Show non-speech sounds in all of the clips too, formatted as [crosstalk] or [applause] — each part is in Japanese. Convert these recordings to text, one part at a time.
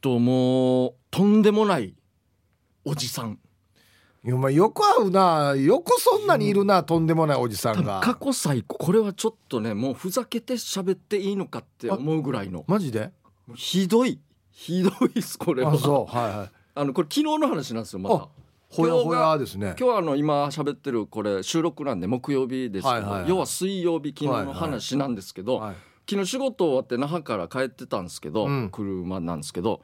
ともうとんでもないおじさん。いやお前よく会うな。よくそんなにいるな、とんでもないおじさんが。過去最高これはちょっとねもうふざけて喋っていいのかって思うぐらいの。マジで？ひどい。ひどいですこれは。あそう。はいはい。あのこれ昨日の話なんですよまた。あほやほやですね。今日はあの今喋ってるこれ収録なんで木曜日ですけど、はいはいはい。要は水曜日昨日の話なんですけど、はい昨日仕事終わって那覇から帰ってたんですけど、うん。車なんですけど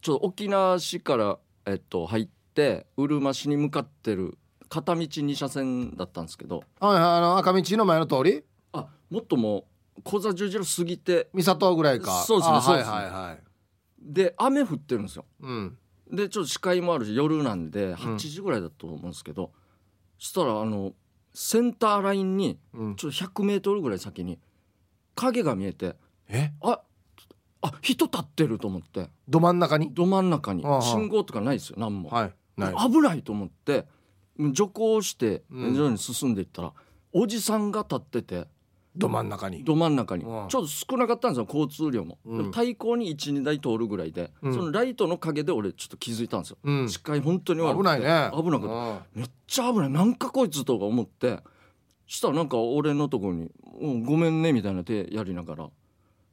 ちょっと沖縄市から、えっと、入ってうるま市に向かってる片道2車線だったんですけど。はいはいあの赤道の前の通り？あもっともう小座十字路過ぎて三郷ぐらいか。そうですねあそうですねはいはい。はいで雨降ってるんですよ。うん。でちょっと視界もあるし夜なんで8時ぐらいだと思うんですけど、そしたらあのセンターラインにうん。ちょっと100メートルぐらい先に影が見えてえ？ああ人立ってると思って。ど真ん中に？ど真ん中に。ああ。信号とかないですよ何も、はいない。危ないと思って徐行してうん。徐々に進んでいったら、おじさんが立っててど真ん中に？ど真ん中に。ちうんょっと少なかったんですよ交通量も、うん。でも対向に12台通るぐらいで、うん。そのライトの陰で俺ちょっと気づいたんですよ、うん。視界本当に悪くて。危ないね。危なくてめっちゃ危ない。なんかこいつとか思ってしたらなんか俺のところに「うんごめんね」みたいな手やりながら。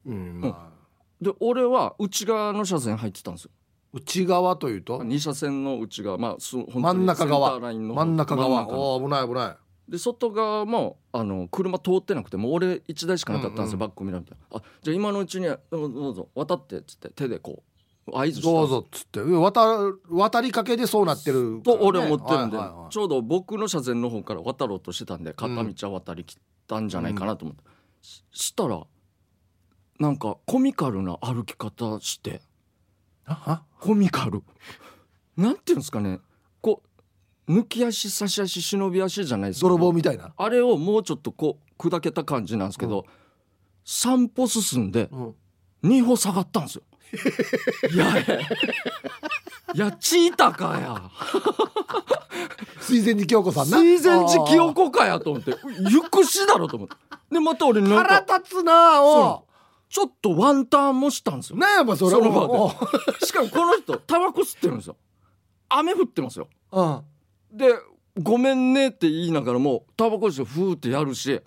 うんまあ。で俺は内側の車線入ってたんですよ。内側というと？2車線の内側。まあ真ん中側。真ん中側。危ない危ない。で外側もあの車通ってなくてもう俺1台しかなかったんですよ、うんうんバックミラーみたいなあじゃあ今のうちにどうぞどうぞ渡ってっつって手でこう合図どうぞっつって。渡渡りかけでそうなってると俺思ってるんで、はいはいはいちょうど僕の車線の方から渡ろうとしてたんで片道は渡りきったんじゃないかなと思って、ししたらなんかコミカルな歩き方して。あコミカル。[laughs] なんていうんですかね。こう抜き足差し足忍び足じゃないですか泥棒みたいな？あれをもうちょっとこう砕けた感じなんですけど、3歩進んでうん。2歩下がったんですよ。いやいやチータかや。水前寺京子さんな。水前寺清子かやと思ってゆくしだろと思って。でまた俺なん腹か立つなおそちょっとワンターンもしたんですよ。なんやばそれその場で。おう。しかもこの人タバコ吸ってるんですよ。雨降ってますよ。うん。で「ごめんね」って言いながらもタバコ吸ってフーってやるし。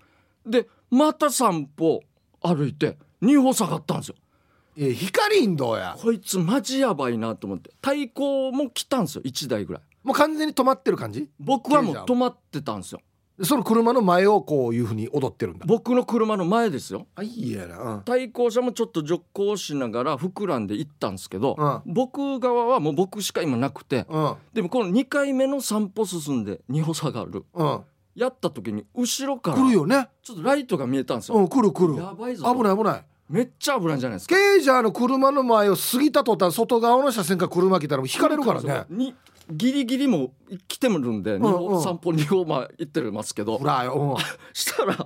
でまた散歩歩いて2歩下がったんですよえ光んどうや？こいつマジやばいなと思って。対向も来たんですよ。1台ぐらい。もう完全に止まってる感じ？僕はもう止まってたんですよ。でその車の前をこういうふうに踊ってるんだ。僕の車の前ですよ。あいいやな。対向車もちょっと徐行しながら膨らんで行ったんですけど、うん。僕側はもう僕しか今なくてうん。うんでもこの2回目の散歩進んで2歩下がる。うん。やった時に後ろから来るよね。ちょっとライトが見えたんですよ、うん来る来る。やばいぞ危ない危ないめっちゃ危ないんじゃないですか。ケイジャーの車の前を過ぎた途端外側の車線から車来たらもう引かれるからね。にギリギリも来てもるんで、二うん歩うん。散歩2歩まあ行ってますけど。ほらよ [laughs] したら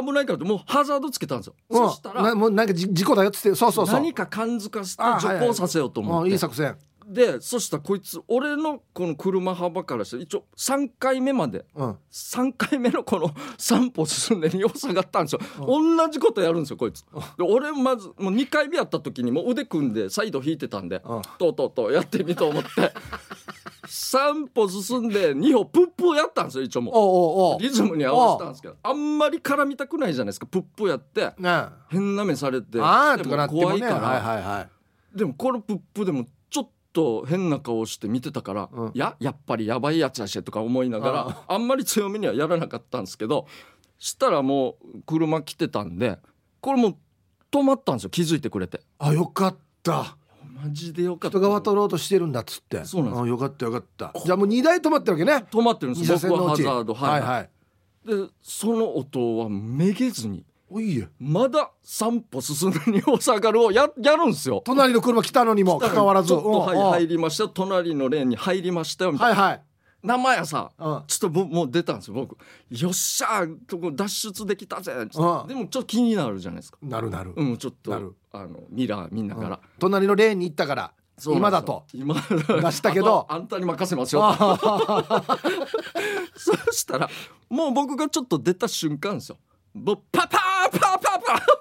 危ないからってもうハザードつけたんですよ、うん。そしたらなもうなんかじ事故だよっつって。そうそうそう。何か感づかせて徐行させようと思うんって、いい作戦でそしたらこいつ俺のこの車幅からして一応3回目までうん。3回目のこの [laughs] 3歩進んで2歩下がったんですよ、同じことやるんですよこいつ。で俺まずもう2回目やった時にもう腕組んでサイド引いてたんでうん。とうとうとうやってみと思って3歩進んで2歩プップやったんですよ一応もう。リズムに合わせたんですけどあんまり絡みたくないじゃないですかプップやって。変な目されてであーとかなっても怖いから、ねはいはいはい。でもこのプップでもと変な顔して見てたから、うん。いややっぱりやばいやつやしとか思いながらあんまり強めにはやらなかったんですけどしたらもう車来てたんでこれもう止まったんですよ気づいてくれて。あよかった。マジでよかった。人が渡ろうとしてるんだっつって。そうなんですあよかったよかった。じゃあもう2台止まってるわけね。止まってるん二です僕はハザードはい、はいはい。でその音はめげずにまだ3歩進んで2歩下がるをややるんですよ。隣の車来たのにもかかわらず。ちょっとはい入りました。よ隣のレーンに入りましたよみたいな。はいはい。生やさうん。ちょっとぼもう出たんですよ僕。よっしゃーとこ脱出できたぜうん。でもちょっと気になるじゃないですか。なるなる。うんちょっとあのミラー見ながら、隣のレーンに行ったから今だと。今出したけど。あんたに任せますよそしたらもう僕がちょっと出た瞬間ですよ。パパ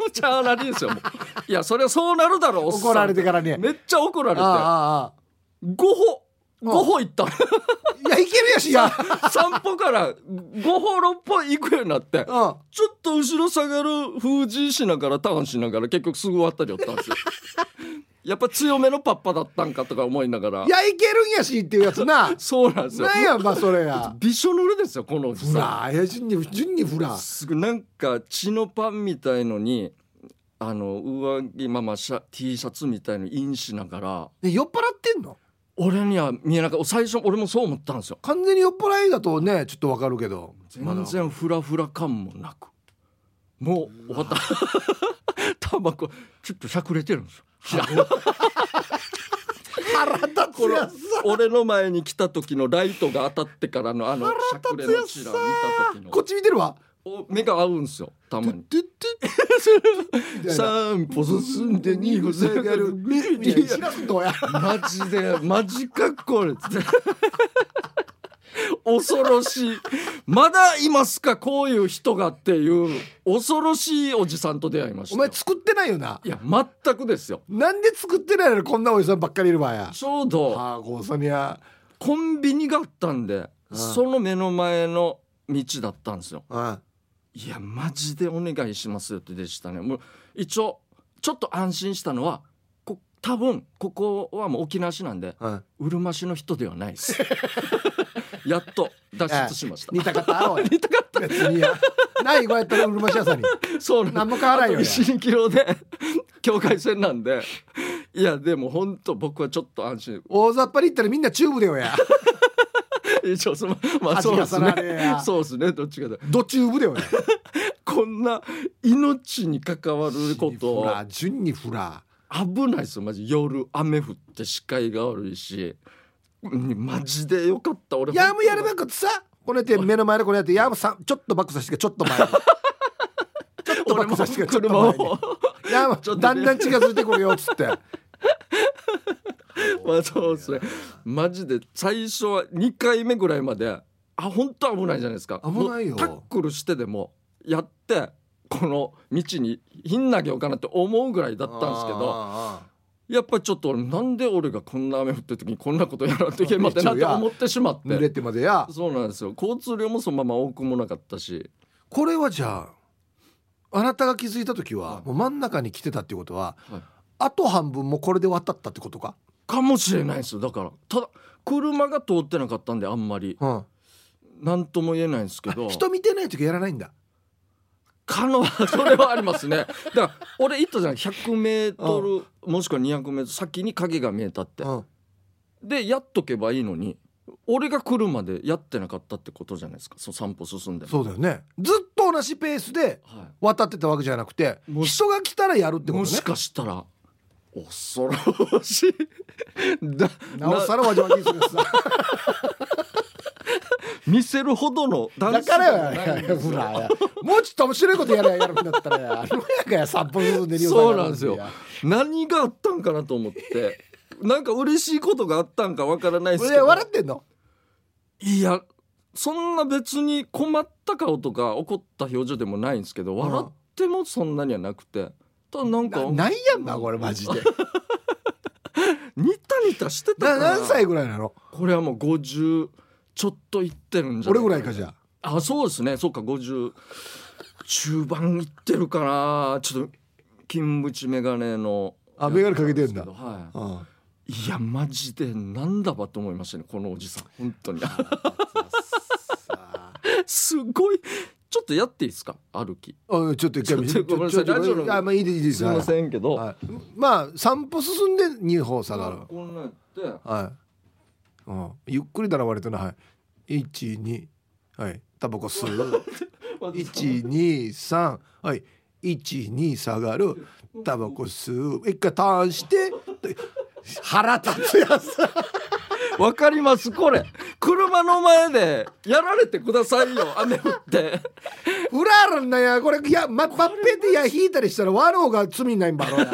むちゃなりですよもう。いやそれはそうなるだろう怒られてからに。めっちゃ怒られて。ああああ。5歩5歩行ったいやいけるやし。や散歩から5歩6歩行くようになって。うん。ちょっと後ろ下がる封じしながらターンしながら結局すぐ終わったりよったんですよやっぱ強めのパッパだったんかとか思いながら。いやいけるんやしっていうやつな。[laughs] そうなんですよ。なんやまあそれや。びしょ濡れですよこのおじフさラいや順に順にフラんすぐなんか血のパンみたいのにあの上着まあまあシャ T シャツみたいのインしながら。ね酔っ払ってんの？俺には見えなかった。最初俺もそう思ったんですよ。完全に酔っ払いだとねちょっとわかるけど。全然フラフラ感もなく。もう終わった [laughs] タバコちょっとしゃくれてるんですよ。腹立つやつ。俺の前に来た時のライトが当たってからのあのしゃくれのチラを見た時のこっち見てるわ。お目が合うんですよ。たまに。三歩進んで二歩下がる。マジでマジかっこれ恐ろしい。まだいますかこういう人がっていう恐ろしいおじさんと出会いましたよ。お前作ってないよな？いや全くですよ。なんで作ってないのにこんなおじさんばっかりいるわや。ちょうどはあこうさにやコンビニがあったんでうん。その目の前の道だったんですよ。うん。いやマジでお願いしますよってでしたね。もう一応ちょっと安心したのはこ多分ここはもう沖縄市なんでうん。うるま市の人ではないです [laughs] やっと脱出しました。似たかった？[laughs] おい。似たかっ別にや。ないやったらうるまし屋さんに。たそうなん何も変わらんよや1キロで [laughs] 境界線なんで。いやでも本当僕はちょっと安心。大雑把に行ったらみんなチューブでよや。一応そのまあそうです恥がさられや。ねそうですね。どっちかでドチューブでよや。[laughs] こんな命に関わることフラ順にフラ危ないですよマジ。夜雨降って視界が悪いし。うんマジでよかった俺。いやもうやるべくってさこうやって目の前でこれやっていやもうさちょっとバックさせてちょっと前に。ちょっとバックさせてちょっと前に。[laughs] やもちょっとね。うだんだん近づいてくるよっつって。[laughs] まあそうですね。マジで最初は2回目ぐらいまであ本当危ないじゃないですか。危ないよ。タックルしてでもやってこの道にひん投げようかなって思うぐらいだったんですけどあやっぱりちょっと俺なんで俺がこんな雨降ってる時にこんなことやらんといけんまってなって思ってしまっあ濡れててまでや。そうなんですよ。交通量もそのまま多くもなかったし。これはじゃああなたが気づいた時ははい。もう真ん中に来てたっていうことははい。あと半分もこれで渡ったってことか？かもしれないですよ。だからただ車が通ってなかったんであんまり。うん。何とも言えないんですけど。人見てない時やらないんだ可能それはありますね。[laughs] だから俺言ったじゃん100メートルもしくは200メートル先に影が見えたって。うん。でやっとけばいいのに俺が来るまでやってなかったってことじゃないですか。そう散歩進んでも。そうだよね。ずっと同じペースでは渡ってたわけじゃなくてもし人が来たらやるってい、ことね。もしかしたら恐ろしい。だ [laughs] なおさらわじわじするやつだ見せるほどのダンスだからやもうちょっと面白いことやれややるんだったらやあのやかや散歩進んでそうなんですよ。何があったんかなと思って。なんか嬉しいことがあったんかわからないですけど。笑ってんの？いやそんな別に困った顔とか怒った表情でもないんですけどん。笑ってもそんなにはなくて。ただなんかなないやんなこれマジで。[laughs] ニタニタしてたから。な何歳ぐらいなの？これはもう50ちょっといってるんじゃ俺ぐらいかじゃあ。あそうですね。そっか50中盤いってるかな。ちょっと金縁眼鏡の。あ眼鏡かけてんだ。はい。うんいやマジでなんだばと思いましたねこのおじさん。本当に。すごい。ちょっとやっていいですか？歩き。あちょっと一回見ちょっとごめんなさい。ラジオのあまあいいですいいです。すいませんけど、はい。まあ散歩進んで二歩下がる。こんなんやって。はい、うん、ゆっくりだな割とな。はい。一二はい。タバコ吸う。一二三はい。一二下がる。タバコ吸う。一回ターンしてで腹立つやつ。[laughs] わかります？これ。車の前でやられてくださいよ。雨降って。裏あるんだよ。これいやまばっぺでや引いたりしたらワローが罪にないんばろや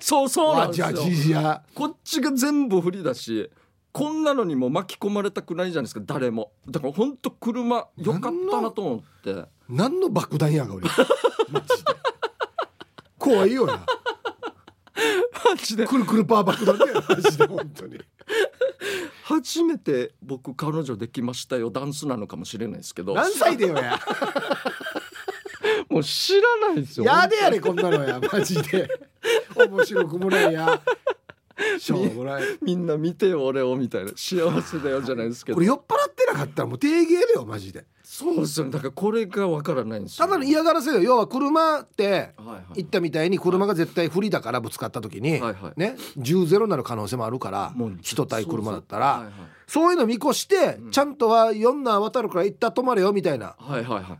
そうそうなんわじゃですよこっちが全部不利だしこんなのにも巻き込まれたくないじゃないですか誰も。だから本当車よかったなと思って。何の爆弾やが俺。[laughs] マジで。怖いよな。マジで。くるくるパー爆弾だよ。マジで本当に。初めて僕彼女できましたよダンスなのかもしれないですけど。何歳でよや。もう知らないですよ。やでやれこんなのや。マジで。面白くもないやしょうもない。[laughs] みんな見てよ俺をみたいな。幸せだよじゃないですけど。これ酔っ払ってなかったらもう定芸だよマジで。そうですよ。ねだからこれがわからないんですよ。ただの嫌がらせよ。要は車って言ったみたいに車が絶対不利だからぶつかった時に、はいはい。ね10ゼロになる可能性もあるから人対車だったら。そういうの見越して、うん。ちゃんとは4な渡るから一旦止まれよみたいな。はいはいはい。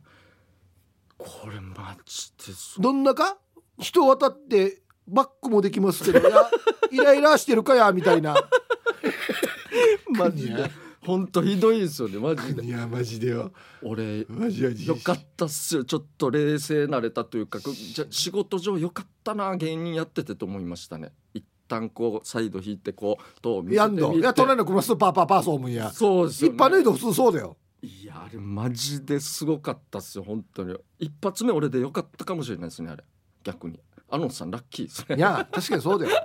これマジですどんなか？人渡ってバックもできますけどいや [laughs] イライラしてるかやみたいな。マジで。本当ひどいですよねマジで。いやマジでよ。俺マジマジ。よかったっすよ。ちょっと冷静なれたというかくじゃ仕事上よかったな芸人やっててと思いましたね。一旦こうサイド引いてこうと見せていや隣の車スーパーパーパーソームんや。そうですよ、ね、一般の人普通そうだよ。いやあれマジですごかったっすよ本当に。一発目俺でよかったかもしれないですねあれ。逆にあのさんラッキー。ですねいや確かにそうだよ。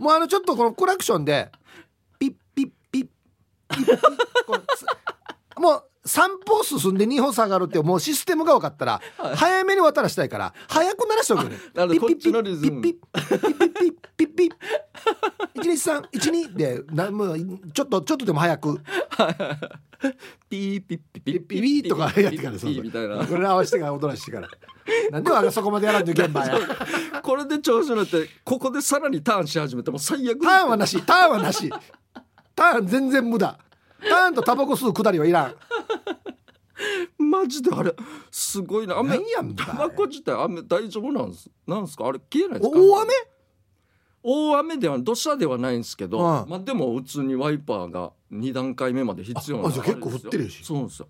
もうあのちょっとこのクラクションでピッピッピッピッピッもう3歩進んで2歩下がるってもうシステムが分かったら早めに渡らしたいから早く鳴らしておくよね。なるほど。こっちのリズム。ピッピッピッピッピッピッピッピッ12312でなもうちょっとちょっとでも早く。ピーピッピピッピピッとかやってからそうそうピーみたいなこれ合わせてから踊らしてからなんでわそこまでやらんといけんばやこれで調子乗ってここでさらにターンし始めても最悪ターンはなしターンはなしターン全然無駄ターンとタバコ吸うくだりはいらんマジであれすごいな雨やんタバコ自体雨大丈夫なんすなんすかあれ消えないですか大雨大雨では土砂ではないんですけど、うんまあでも普通にワイパーが2段階目まで必要なああじゃあ結構降ってるし。そうなんですよ。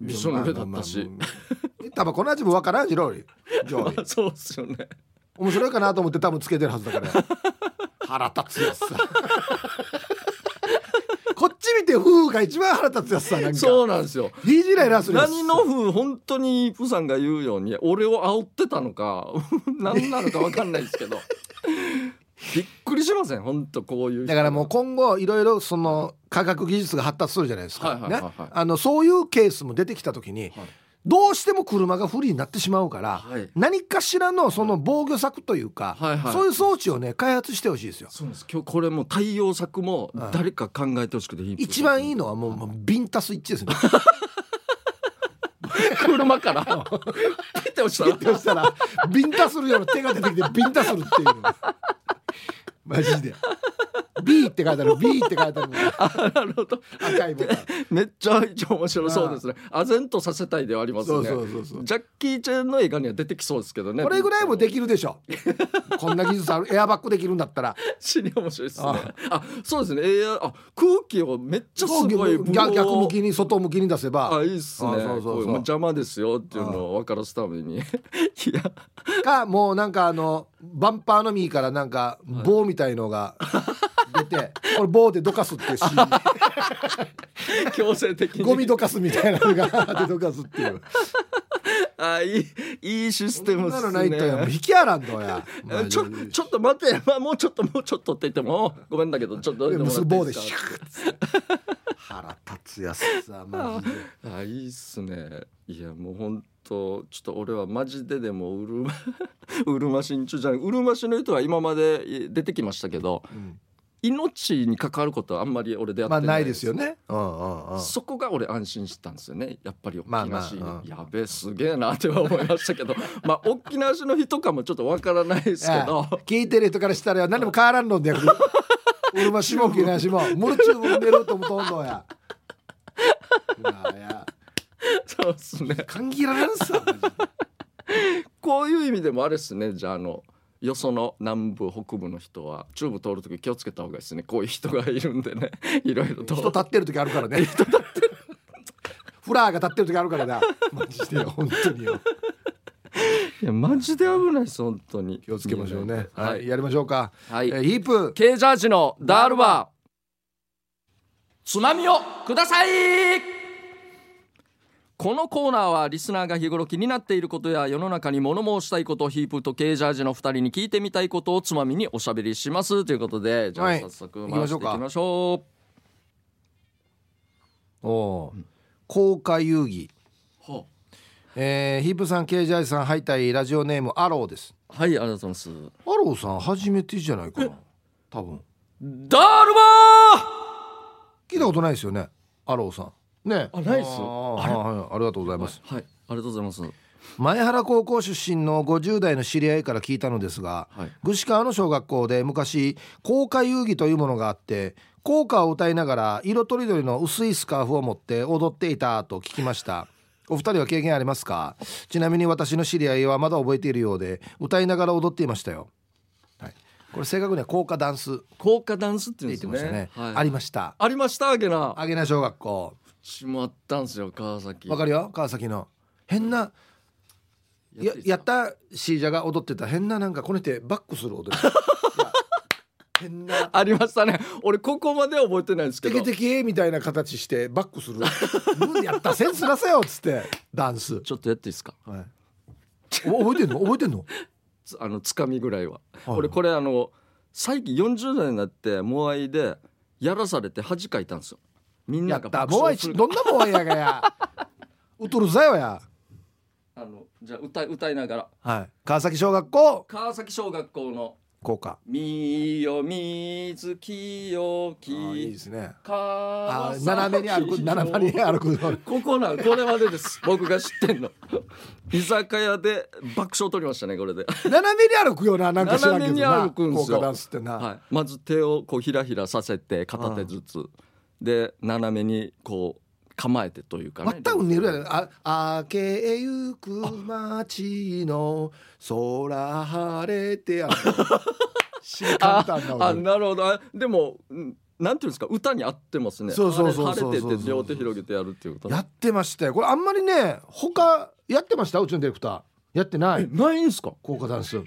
びしょ濡れだったし、まあまあまあ。タバコの味もわからんしろジョーイ [laughs] そうですよね。面白いかなと思って多分つけてるはずだから。[laughs] 腹立つやつさ。[laughs] こっち見て夫婦が一番腹立つやつさなんか。そうなんですよ。DJ ライラーするやつ何の風本当にプさんが言うように俺を煽ってたのか何なのか分かんないです。けどびっくりしません？本当こういう人だからもう今後いろいろその科学技術が発達するじゃないですか、ね？あのそういうケースも出てきた時に、どうしても車が不利になってしまうから、はい。何かしらのその防御策というか、はいはい。そういう装置をね開発してほしいですよ。そうです。今日これもう対応策も誰か考えてほしくていい一番いいのはもうもうビンタスイッチですね。車から？[laughs] ピッて押したらそしたらビンタするような手が出てきてビンタするっていう。マジで。B って書いてある。B って書いてあるあなるほど。赤いボタン。めっちゃ面白そうですね。唖然とさせたいではありますね。そうそうそうそう。ジャッキー・チェンの映画には出てきそうですけどね。これぐらいもできるでしょ。こんな技術ある。エアバッグできるんだったら。死に面白いですね。あそうですね。エアあ空気をめっちゃすごい逆逆向きに外向きに出せば。あいいっすね。あそうそう邪魔ですよっていうのを分からすために。[laughs] いや。かもうなんかあのバンパーの右からなんか棒みたいのが出て、これ棒でどかすっていうシーン。[laughs] 強制的に。ゴミどかすみたいなのがでどかすっていう。あいいいいシステムっすのないとやもうね引きあらん [laughs] ちょちょっと待って、まあ、もうちょっともうちょっとって言ってもごめんだけどちょっとでもも棒でシらっていいすかュー腹立つやつさマジであいいっすね。いやもう本当ちょっと俺はマジででもうるま [laughs] うるましんちゅじゃないうるま市の人は今まで出てきましたけどうん命に関わることはあんまり俺でやってないまあないですよね。うんうんうん。そこが俺安心したんですよね。やっぱりまあ沖縄市、まあうんやべえすげえなっては思いましたけど。[laughs] まあ沖縄市の人かもちょっとわからないですけど。ええ。聞いてる人からしたら何でも変わらんのんでやく俺もしもきなしも。ムルチューブ寝るともとんどや。そうですね。感じられんさマジで。こういう意味でもあれですね。じゃああのよその南部北部の人はチューブ通る時気をつけた方がいいですね。こういう人がいるんでね。[laughs] いろいろと。人立ってる時あるからね。[laughs] フラーが立ってる時あるからなマジでよ本当によ。いやマジで危ないです本当に。気をつけましょうね。ははいい、やりましょうか、はい。えーヒープ。K ジャージのダールバーつまみをくださいこのコーナーはリスナーが日頃気になっていることや世の中に物申したいことをヒープとケージャージの2人に聞いてみたいことをつまみにおしゃべりします。ということでじゃあはい早速回していきましょう、おおー。公開遊戯。はえー、ヒープさんケージャイさんハイタイラジオネームアローです。はいありがとうございます。アローさん初めてじゃないかな。多分。ダールマ聞いたことないですよねアローさんね。あないっす。あーあれ？はいありがとうございーます、はい、はい、ありがとうございます。前原高校出身の50代の知り合いから聞いたのですがはい。具志川の小学校で昔校歌遊戯というものがあって校歌を歌いながら色とりどりの薄いスカーフを持って踊っていたと聞きました。お二人は経験ありますか？ちなみに私の知り合いはまだ覚えているようで歌いながら踊っていましたよ、はい、これ正確には校歌ダンス。って効果ダンスっていうん言ですね。ってましたね、はい、ありました。ありましたわけな。あげな小学校しまったんすよ川崎。わかるよ川崎の。変なややったシージャが踊ってた。変ななんかこねてバックする踊り。[laughs] 変な。ありましたね。俺ここまでは覚えてないんですけど。テケテケみたいな形してバックする。うんやったセンスなさよっつってダンス、ちょっとやっていいですか？はい、お覚えてんの？覚えてんの？つあのつかみぐらいは、はい。俺これあの最近40代になってモアイでやらされて恥かいたんですよみんなが爆もう笑する。一どんなもんやがや。[laughs] うとるざよや。あのじゃあ歌い歌いながら。はい。川崎小学校。川崎小学校の。校歌「みよ水清あーいいきですね。川あ斜めに歩く斜めに歩く [laughs] ここなんこれまでです。僕が知ってんの。居酒屋で爆笑取りましたねこれで、斜めに歩くよななんか斜めに歩くんすよ。校歌ダンスってな、はい、まず手をこうひらひらさせて片手ずつで斜めにこう構えてというかね。まったく寝るやね。あ明けゆく街の空晴れてやる。し簡単なあ踊りなるほど。あでもうんなんていうんですか歌に合ってますね。そうそうそう晴れてて両手広げてやるっていうこと。やってましたよ。これあんまりね他やってました？うちのディレクター。やってなえいないんすか？効果ダンス。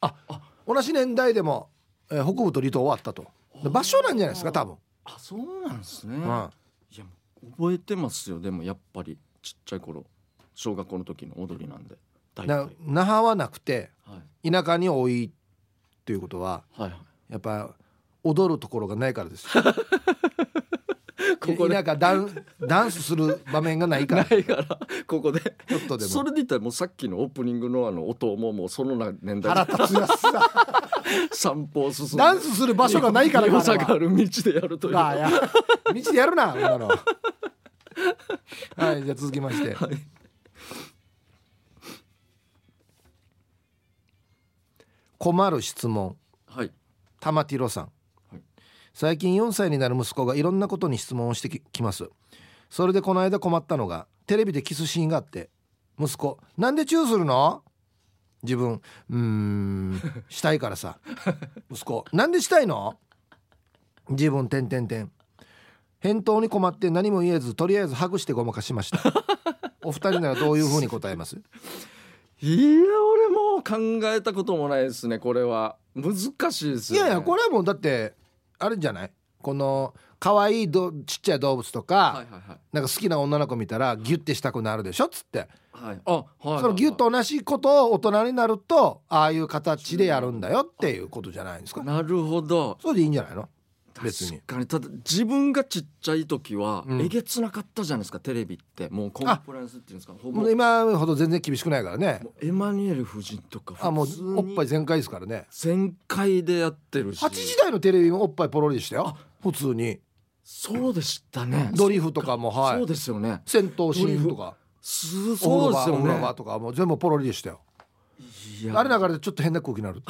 あ。同じ年代でも、えー北部と離島終わったと場所なんじゃないですか多分、あそうなんですね、うん、いや覚えてますよでもやっぱり。ちっちゃい頃。小学校の時の踊りなんで。大体。な那覇はなくてはい。田舎に多いっていうことははいはい。やっぱ踊るところがないからです。[laughs] ここで。田舎ダンダンスする場面がないから。ないからここで。ちょっとでも。それで言ったらもうさっきのオープニングのあの音ももうそのな年代。腹立つやつさ散歩を進んでダンスする場所がないから良さがある道でやるという。ああや。道でやるななの。はいじゃあ続きまして、はい。困る質問。はい。玉ティロさん、はい。最近4歳になる息子がいろんなことに質問をしてききます。それでこの間困ったのがテレビでキスシーンがあって息子「なんでチューするの?」自分「うーん。したいからさ」[laughs] 息子「なんでしたいの?」自分「てんてんてん」返答に困って何も言えずとりあえずハグしてごまかしました。[laughs] お二人ならどういうふうに答えます？いや俺も考えたこともないですねこれは。難しいですよ、ね、いやいやこれはもうだってあるんじゃない？この可愛いどちっちゃい動物とか、はいはいはい。なんか好きな女の子見たらギュッてしたくなるでしょ？っつって、はい。あはいはいそのギュッと同じことを大人になるとああいう形でやるんだよっていうことじゃないですか？なるほど。それでいいんじゃないの？別に。確かに。ただ自分がちっちゃい時はうん。えげつなかったじゃないですか、テレビって。もうコンプライアンスっていうんですか。ほぼ今ほど全然厳しくないからね。エマニュエル夫人とかあもうおっぱい全開ですからね。全開でやってるし。8時台のテレビもおっぱいポロリでしたよ。普通に。そうでしたね。ドリフとかもはい。そうですよね。戦闘シーンとか。すそうですよね。とかもう全部ポロリでしたよ。あれ流れでちょっと変な空気になる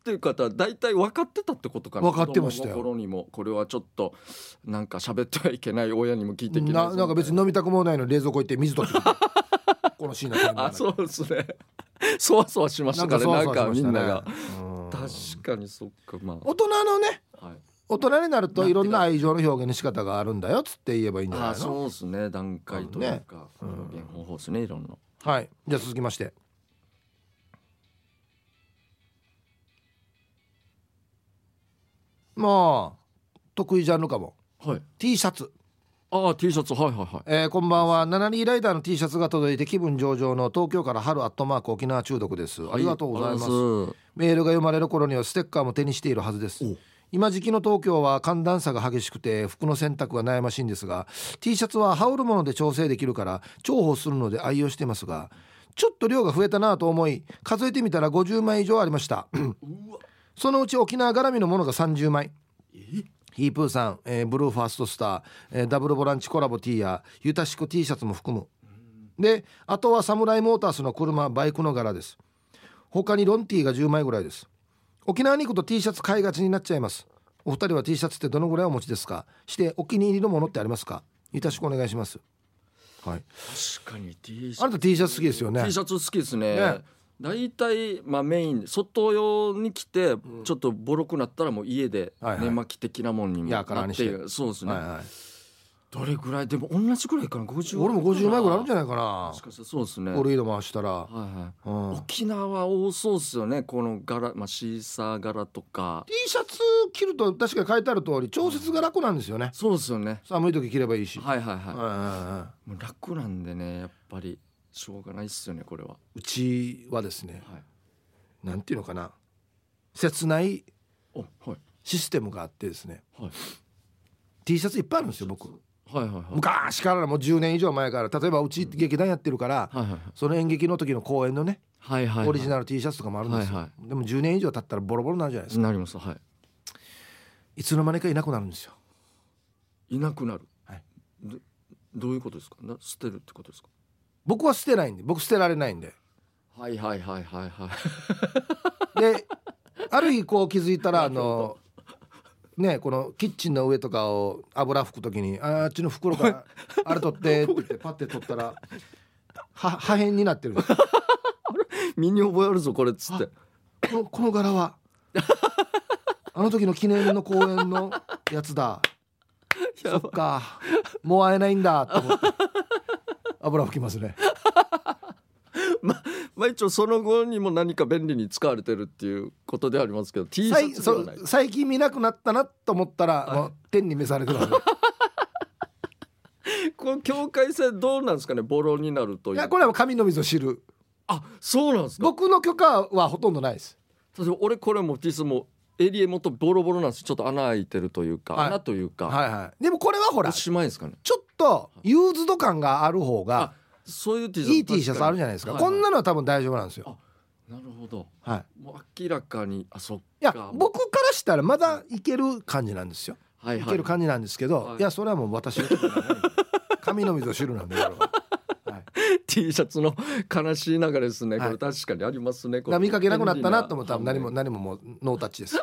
っていう方は大体分かってたってことかな。分かってましたよ。子供の頃にもこれはちょっとなんか喋ってはいけない親にも聞いていけない。ななんか別に飲みたくもないのに冷蔵庫行って水取ってこのシーンのあそうですねそわそわしましたね。なんかみんなが。うん確かにそっかま大人のねあ、はい、大人になるといろんな愛情の表現の仕方があるんだよっつって言えばいいんじゃないの？あそうですね。段階というか、うん表現方法ですねいろんな。はい。じゃあ続きましてまあ得意ジャンルかも。はい。T シャツ。ああ T シャツ。はいはいはい。えーこんばんは。7リーライダーの T シャツが届いて気分上々の東京から春アットマーク沖縄中毒です。ありがとうございます、ありがとうございます。メールが読まれる頃にはステッカーも手にしているはずです。お今時期の東京は寒暖差が激しくて服の洗濯が悩ましいんですが T シャツは羽織るもので調整できるから重宝するので愛用してますがちょっと量が増えたなと思い数えてみたら50枚以上ありましたそのうち沖縄絡みのものが30枚。ヒープーさん、えーブルーファーストスター、えーダブルボランチコラボ T やゆたしく T シャツも含む。であとはサムライモータースの車バイクの柄です。他にロンティーが10枚ぐらいです。沖縄に行くと T シャツ買いがちになっちゃいます。お二人は T シャツってどのぐらいお持ちですか？してお気に入りのものってありますか？よろしくお願いします。はい。確かに T シャあなた T シャツ好きですよね。T シャツ好きですね。ね大体まあメイン外用に来てちょっとボロくなったらもう家ではいはい。寝巻き的なもんにもやなっててそうですね。はいはい。どれぐらい？でも同じぐらいかな？50俺も50枚ぐらいあるんじゃないかな。そうですね。俺色回したら、はいはい。うん、沖縄多そうですよねこの柄、まあ、シーサー柄とか。T シャツ着ると確かに書いてある通り調節が楽なんですよね。そうですよね。寒い時着ればいいし、はいはいはい、はいはいはいもう楽なんでねやっぱりしょうがないっすよねこれは、うちはですねはい、なんていうのかな。切ないシステムがあってですね。はい。T シャツいっぱいあるんですよ僕。はいはいはい。昔からもう10年以上前から例えばうち劇団やってるから、はいはいその演劇の時の公演のねはいはいはい。オリジナル T シャツとかもあるんですよ、はいはでも10年以上経ったらボロボロになるじゃないですか、なりますはい。いつの間にかいなくなるんですよ。いなくなる、はい。どどういうことですか？な捨てるってことですか？僕は捨てないんで僕捨てられないんで。はいはいはいはいはい。である日こう気づいたらあのねこのキッチンの上とかを油拭くときに「あっちの袋からあれ取って」って言ってパッて取ったらは破片になってる身に覚えあるぞこれっつって。このこの柄はあの時の記念の公演のやつだ。そっかもう会えないんだと思って油拭きますね。[laughs] まあ一応その後にも何か便利に使われてるっていうことではありますけど T シャツではない。そ最近見なくなったなと思ったら、はい。もう天に召されて [laughs] この境界線どうなんですかねボロになるという。いやこれは神の水を知る。あそうなんですか。僕の許可はほとんどないです。例えば俺これも T シャツも襟元ボロボロなんです。ちょっと穴開いてるというか、はい。穴というか、はいはい。でもこれはほらおしまいですかね。ちょっとユーズド感がある方があそういう T シャツいい T シャツあるじゃないですか、はいはい。こんなのは多分大丈夫なんですよ。なるほど。はい。もう明らかにあそっか。いや僕からしたらまだいける感じなんですよ。はいはい。いける感じなんですけど、はい。い、やそれはもう私神の水を知るなんでこれは、はい、T シャツの悲しい流れですね、はい。これ確かにありますね。これ。見かけなくなったなと思った。ら何もはい何ももうノータッチです。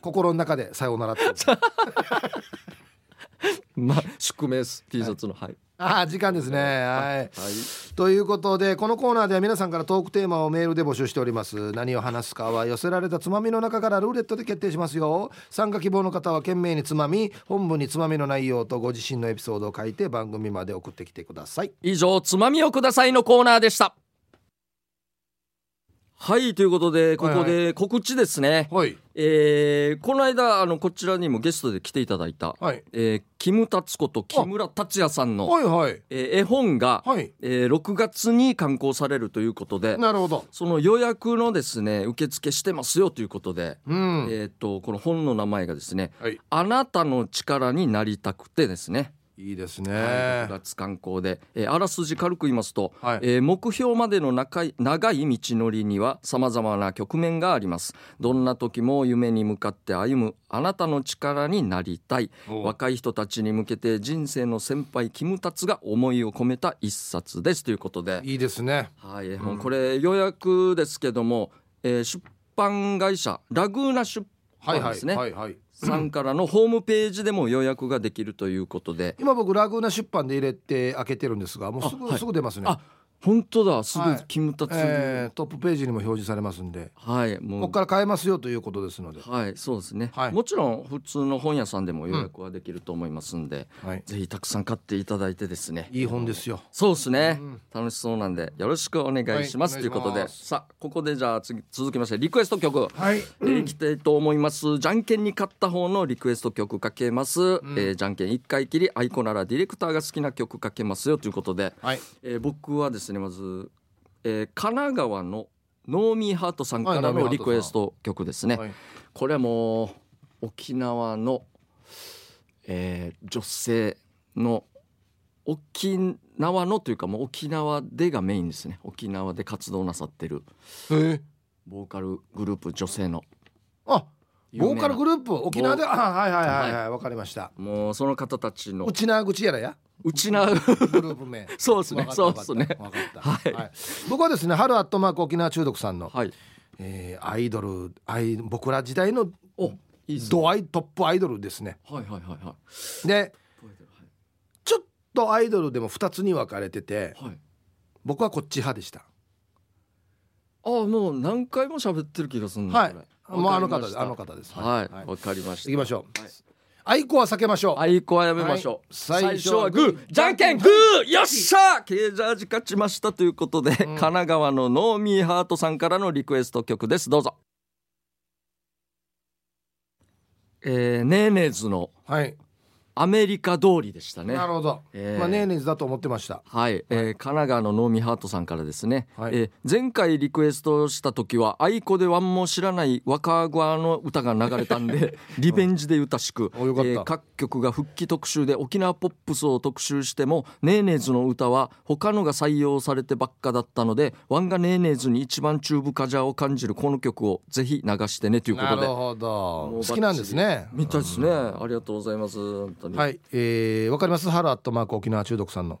心の中でさようならって。[laughs] まあ宿命です。T シャツの。はい、ああ時間ですね。はい。はい、ということでこのコーナーでは皆さんからトークテーマをメールで募集しております。何を話すかは寄せられたつまみの中からルーレットで決定しますよ。参加希望の方は懸命につまみ本文につまみの内容とご自身のエピソードを書いて番組まで送ってきてください。以上つまみをくださいのコーナーでしたはいということでここで告知ですね、はい。えーこの間あのこちらにもゲストで来ていただいた、はい。えーキムタツこと木村達也さんの、はいはい。えー絵本が、はい。えー6月に刊行されるということでなるほど。その予約のですね受付してますよということで、うん。えー、とこの本の名前がですねはい「あなたの力になりたくて」ですね。いいですはい、ね6月刊行で、えーあらすじ軽く言いますと、はい。えー目標までの長い長い道のりにはさまざまな局面があります。どんな時も夢に向かって歩むあなたの力になりたい。お若い人たちに向けて人生の先輩キムタツが思いを込めた一冊です。ということで、いいですね。はい、絵本これ予約ですけども、えー出版会社ラグーナ出はいはい版ですね、はいはいさんからのホームページでも予約ができるということで。今僕ラグーナ出版で入れて開けてるんですがもうすぐ、すぐ出ますね。あ本当だすぐはい。キムタツえートップページにも表示されますんで。はいもう。ここから買えますよということですので、はいそうですね、はい。もちろん普通の本屋さんでも予約はできると思いますんで、はい、ぜひたくさん買っていただいてですね。いい本ですよ。そうですね、うん。楽しそうなんでよろしくお願いします、はいということで。さあここでじゃあ次続きましてリクエスト曲。はい。えーいきたいと思います。じゃんけんに勝った方のリクエスト曲かけます、えーじゃんけん1回きりアイコならディレクターが好きな曲かけますよということで、はい。えー僕はですねまず、えー神奈川のノーミーハートさんからのリクエスト曲ですね、はい。これはもう沖縄の、えー女性の沖縄のというかもう沖縄でがメインですね。沖縄で活動なさってるえー。ボーカルグループ女性のあボーカルグループ沖縄で？ボあはいはいはいははい。わかりました。もうその方たちの。うちな口やらや？う。ちなグループ名。[laughs] そうですね。そうですね。はい。はい。僕はですね春アットマーク沖縄中毒さんの、はい。えーアイドルアイ僕ら時代のおドアイトップアイドルですね。はいはいはいはい。でちょっとアイドルでも2つに分かれててはい。僕はこっち派でした。あもう何回も喋ってる気がするんだはい。もうあの方です。あの方です。はい。はい。わかりました。行きましょう。はいあいこは避けましょう。あいこはやめましょう、はい。最初ははグー。じゃんけんグー。よっしゃー。ケージャージ勝ちましたということで、神奈川のノーミーハートさんからのリクエスト曲です。どうぞ。えー、ネーネーズのはいアメリカ通りでしたね。なるほど。えーまあネーネーズだと思ってました。はい、えー神奈川のノーミーハートさんからですね、はい。えー前回リクエストした時はあいこでワンも知らない若川の歌が流れたんで [laughs] リベンジで歌しく、およかった。えー各局が復帰特集で沖縄ポップスを特集してもネーネーズの歌は他のが採用されてばっかだったのでワンがネーネーズに一番チューブカジャーを感じるこの曲をぜひ流してねということで。なるほど。好きなんですね。みたいですね、ありがとうございます本当に、はい。えーわかります？春アットマーク沖縄中毒さんの。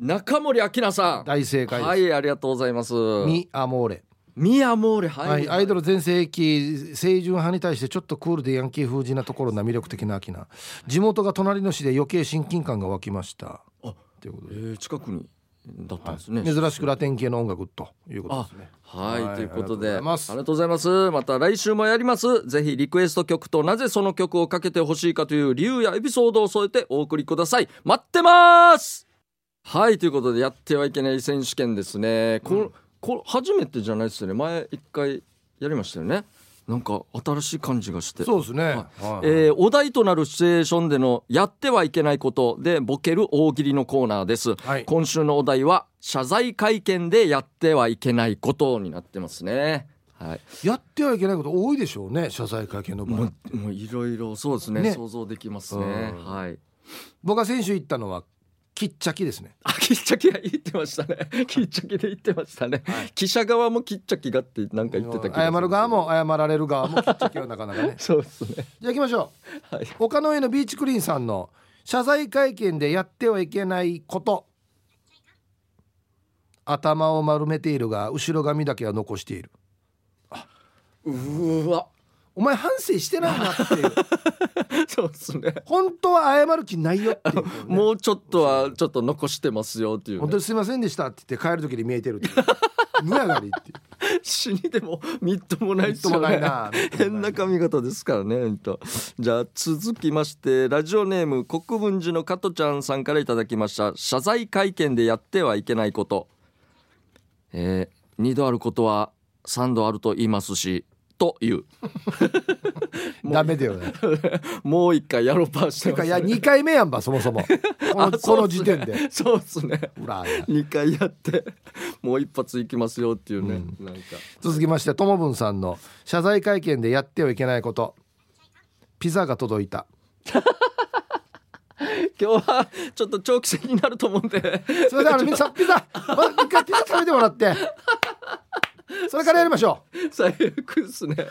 中森明菜さん。大正解です、はいありがとうございます。ミアモーレ。ミアモーレはい、はい、アイドル全盛期清純派に対してちょっとクールでヤンキー風なところな魅力的な秋菜地元が隣の市で余計親近感が湧きました。あということで、えー、近くにだったんですね、珍しくラテン系の音楽ということあですね。はい、はい。ということでありがとうございます。また来週もやります。ぜひリクエスト曲となぜその曲をかけてほしいかという理由やエピソードを添えてお送りください。待ってます！はい。ということでやってはいけない選手権ですね。こ,、こ初めてじゃないですよね。前一回やりましたよねなんか新しい感じがして。そうですね、はい。えーお題となるシチュエーションでのやってはいけないことでボケる大喜利のコーナーです、はい。今週のお題は謝罪会見でやってはいけないことになってますね。はい。やってはいけないこと多いでしょうね謝罪会見の場合。もういろいろそうですね。ね。想像できますね。うん。はい。僕が先週行ったのはきっちゃきですね。あきっちゃきが言ってましたね。きっちゃきで言ってましたね、記者側もきっちゃきがってなんか言ってた気がす謝る側も謝られる側もきっちゃきはなかなかね。[laughs] そうですね。じゃあ行きましょう。はい。岡の上のビーチクリーンさんの謝罪会見でやってはいけないこと。頭を丸めているが後ろ髪だけは残している。うーわお前反省してないなっていう。[laughs] そうですね。本当は謝る気ないよっていう、[laughs] もうちょっとはちょっと残してますよっていうね、本当にすいませんでしたって言って帰る時に見えてるっていう。[laughs] むやがりっていう。死にでもみっともないですよね。変な髪型ですからねじゃあ続きましてラジオネーム国分寺の加トちゃんさんからいただきました。謝罪会見でやってはいけないこと。えー、2度あることは3度あると言いますしという。[laughs] ダメだよね。[laughs] もう一回やろうパーしていや2回目やんばそもそも。[laughs] このこの時点で。そうですね。ほらや。2回やってもう一発いきますよっていうね、なんか。続きましてともぶんさんの謝罪会見でやってはいけないこと。ピザが届いた。今日はちょっと長期戦になると思うんで。それではあの皆さんピザまず一回ピザ食べてもらって [laughs] それからやりましょ最悪ですね。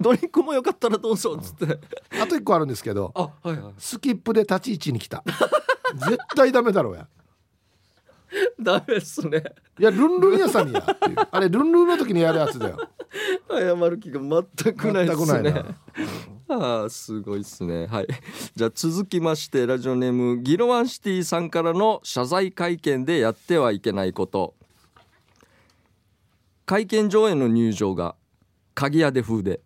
ドリンクもよかったらどうぞっつって。うあと一個あるんですけどあはいはい。スキップで立ち位置に来た。絶対ダメだろうや。ダメっすね。いやルンルン屋さんにやっていう。あれルンルンの時にやるやつだよ。謝る気が全くないっすね。全くないな。ああすごいですね。はい。じゃあ続きましてラジオネームギロワンシティさんからの謝罪会見でやってはいけないこと会見場への入場が鍵屋で風で、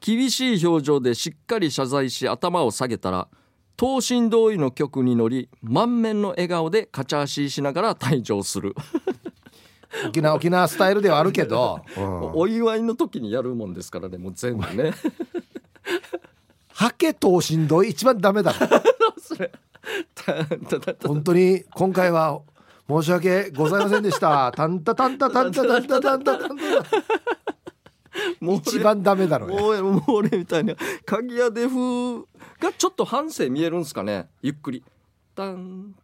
厳しい表情でしっかり謝罪し頭を下げたら等身同意の曲に乗り満面の笑顔でカチャーシーしながら退場する。沖縄沖縄スタイルではあるけど、[laughs] うんお祝いの時にやるもんですからねもう全部ね。ハケ等身同意一番ダメだ。[laughs] 本当に今回は申し訳ございませんでした。タンタタンタタンタタンタタンタタンタ。もう [laughs] 一番ダメだろうよもうもう俺みたいな鍵屋デフがちょっと反省見えるんですかねゆっくりタン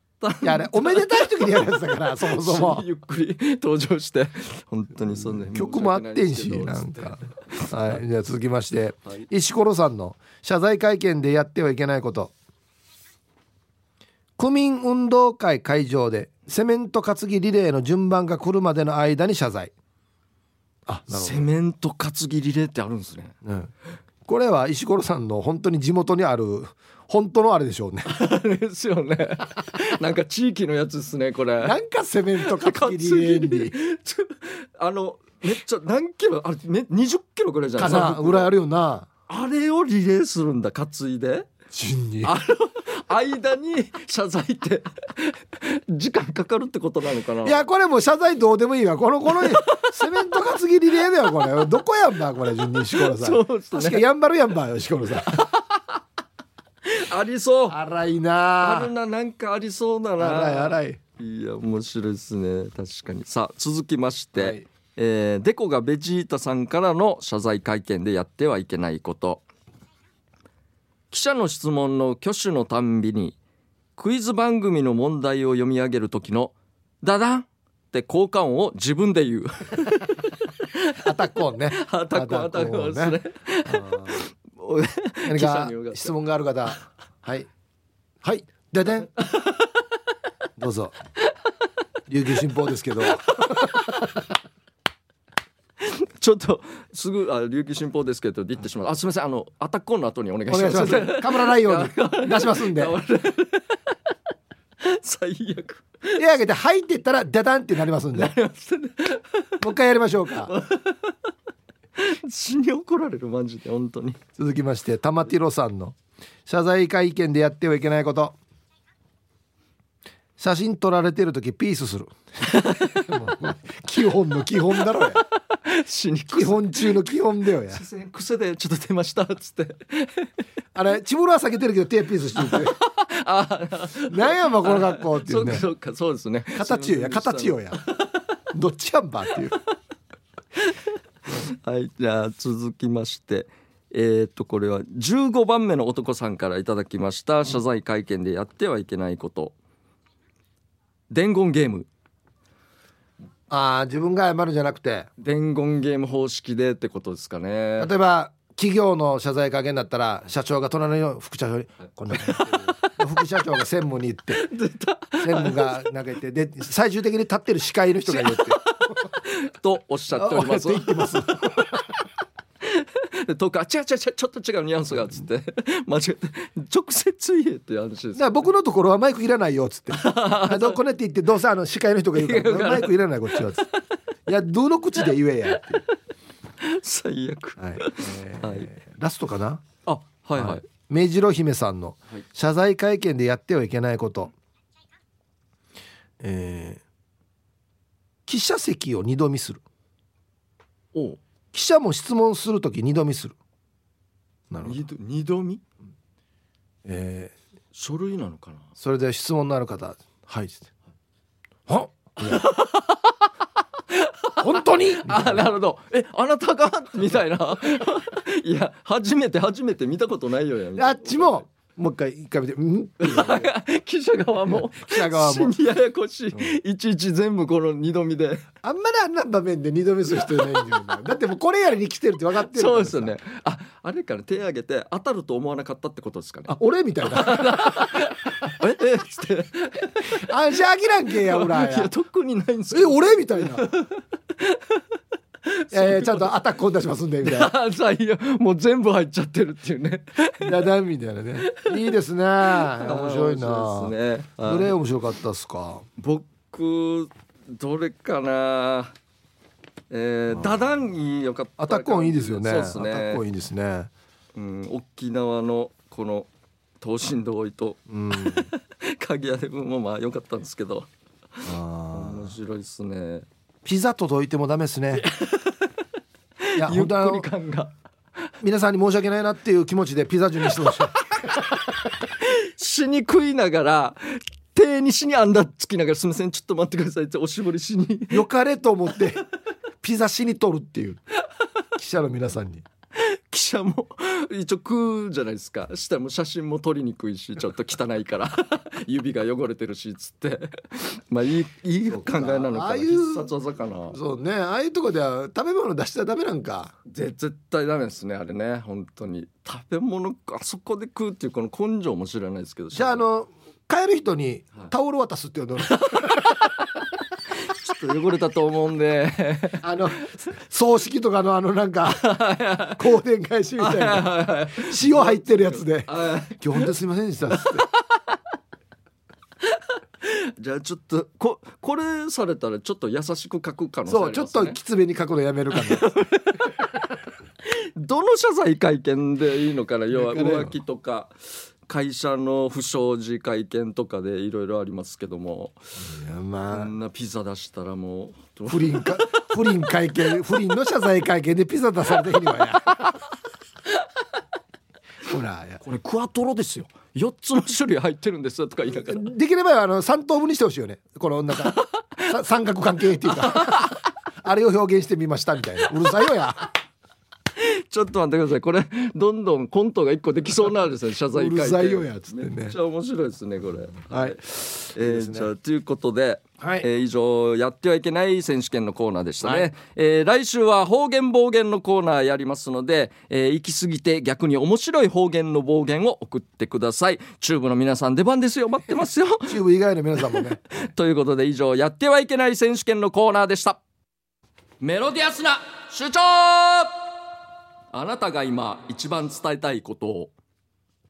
いやあれおめでたい時にやるやつだからそもそもゆっくり登場して本当にそんな曲もあってんしなんかはいじゃあ続きましてはい石ころさんの謝罪会見でやってはいけないこと区民運動会会場でセメント担ぎリレーの順番が来るまでの間に謝罪。あセメント担ぎリレーってあるんですね。ど、うん、これは石ころさんの本当に地元にある本当のあれでしょうね。あれですよね。[laughs] なんか地域のやつですねこれ。なんかセメント担ぎリレーに。[laughs] あのめっちゃ何キロあれめ20キロぐらいじゃないかですか。なぐらいあるよな。あれをリレーするんだ担いで順に。あの間に謝罪って時間かかるってことなのかな？いやこれもう謝罪どうでもいいわ。このこのセメント担ぎリレーだよこれ。どこやんばこれ順に石ころさん。ね。確かやんばるやんばよ石ころさん。ありそう。荒いあなるななんかありそうだな。荒い荒い。いや面白いですね。確かに。さあ続きまして、はい。えーデコがベジータさんからの謝罪会見でやってはいけないこと記者の質問の挙手のたんびにクイズ番組の問題を読み上げる時の「ダダン!」って効果音を自分で言う。[laughs] アタックオンね。アタックアタック音ですね。何か質問がある方。はい。はい。ででんどうぞ。[laughs] 琉球新報ですけどちょっとすぐあ琉球新報ですけど言ってしまう。あすみませんあのアタック音の後にお願いします。すかぶらないように出しますんで。[laughs] 最悪。手上げて「はい」って言ったら「ダダン」ってなりますんで。もう一回やりましょうか。死に怒られるマジで本当に。続きまして玉ティロさんの謝罪会見でやってはいけないこと。写真撮られてる時ピースする。[laughs] 基本の基本だろや死に基本中の基本だよや。癖でちょっと出ましたっつって。あれチブルは下げてるけど手ピースしてるってあなんやまこの学校っていそううねかそうかそうですね。形よや形よや。どっちやんばっていう。[laughs] はいじゃあ続きまして。えー、っとこれは15番目の男さんからいただきました。謝罪会見でやってはいけないこと。伝言ゲームああ自分が謝るんじゃなくて。伝言ゲーム方式でってことですかね。例えば企業の謝罪会見だったら社長が隣の副社長に「こんな副社長が専務に行って [laughs] 専務が投げてで最終的に立ってる司会の人が言って。[laughs] とおっしゃっております [laughs] とか違う違う違うちょっと違うニュアンスがっつって。[laughs] 間違えて直接言えっていう話ですだから僕のところはマイクいらないよっつって。[laughs] あどこねって言ってどうせあの司会の人が言うから [laughs] マイクいらないこっちはっつって。いやどの口で言えやって最悪。はい、えーはい。ラストかな？あはいはい、はい。目白姫さんの。はい。謝罪会見でやってはいけないこと、えー記者席を二度見する。おう記者も質問するとき二度見する。なるほど、二度二度見？えー書類なのかな？それで質問のある方はいっつって。はいや。[laughs] 本当に？あなるほど。えあなたが？みたいな。いや初めて初めて見たことないよや。あっちももう一回一回見てうん？記者側も記者側も。死にややこしい、いちいち全部この二度見で。あんまりあんな場面で二度見する人いないんだよな。だってもうこれやりに来てるって分かってるからさ。そうですよね。ああれから手挙げて当たると思わなかったってことですかね。あ俺みたいな [laughs] ええっつって。あじゃあきらんけやほらいやや特にないんですけえど俺みたいな [laughs] えー、ちゃんとアタックを出しますんでみたいな。[laughs] もう全部入っちゃってるっていうね。[laughs] ダダンみたいなね。いいですね。面白いな。ですね。はいどれ面白かったっすか？僕どれかな。えー、ダダンいいよかったアタック音いいですよね。そうですね。アタック音いいですね。うん、沖縄のこの等身同意とうん。鍵屋でもまあ良かったんですけど。あー。面白いですねピザ届いてもダメですね。いや [laughs] ゆっくり感が。皆さんに申し訳ないなっていう気持ちでピザ順にしてました。[laughs] 死に食いながら手に死にあんだつきながら「すみませんちょっと待ってください」っておしぼりしに。よかれと思ってピザしに取るっていう。記者の皆さんに。[laughs] 記者も一応食うじゃないですか。したらもう写真も撮りにくいし [laughs] ちょっと汚いから。[laughs] 指が汚れてるしっつって。[laughs] まあいいいい考えなのかな。ああいう必殺技かな。そうね。ああいうとこでは食べ物出したらダメなんか。ぜ絶対ダメですねあれね。本当に。食べ物あそこで食うっていうこの根性も知らないですけど。じゃああの帰る人にはい。タオル渡すっていうのちょっと汚れたと思うんで。あの葬式とかのあのなんか香典返しみたいな。塩入ってるやつで。あ「今日本当にすいませんでした」っつって。[laughs] じゃあちょっとここれされたらちょっと優しく書く可能性あそうちょっときつめに書くのやめるかな。[laughs] どの謝罪会見でいいのかな。要は浮気とか会社の不祥事会見とかでいろいろありますけども。こいやまんなピザ出したらもう。あ不倫か不倫会見不倫の謝罪会見でピザ出された日にはや。[laughs] ほらや。これクワトロですよ。4つの種類入ってるんですよとか言いながら。できればあの3等分にしてほしいよね。このなんかさ三角関係っていうか。[laughs] あれを表現してみましたみたいな。うるさいよや [laughs] ちょっと待ってください。これどんどんコントが1個できそうなんですよ。謝罪会見うるさいよやつね。めっちゃ面白いですねこれ。はい。えーじゃあということで、はい。えー以上やってはいけない選手権のコーナーでしたね、はい。えー来週は方言暴言のコーナーやりますので、えー行き過ぎて逆に面白い方言の暴言を送ってください。チューブの皆さん出番ですよ。待ってますよ。[laughs] チューブ以外の皆さんもね。[laughs] ということで以上やってはいけない選手権のコーナーでした。メロディアスな主張あなたが今一番伝えたいことを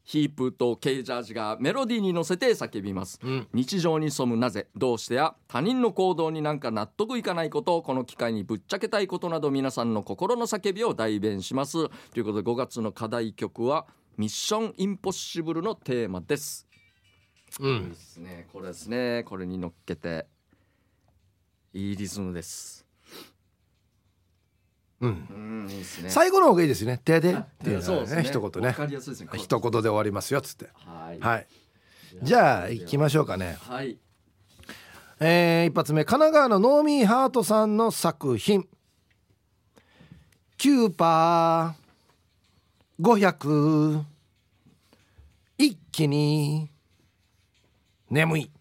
ヒープとケージャージがメロディーに乗せて叫びます、ん。日常に潜むなぜどうしてや他人の行動になんか納得いかないことをこの機会にぶっちゃけたいことなど皆さんの心の叫びを代弁します。ということで5月の課題曲はミッションインポッシブルのテーマです。いいうんですね。これですね。これに乗っけていいリズムですうん。最後の方がいいですね。手で。っていうのはねね。一言ね。一言で終わりますよっつって。はい。はい。じゃあ行きましょうかね。はい。えー一発目神奈川のノーミーハートさんの作品。キューパー500一気に眠い。え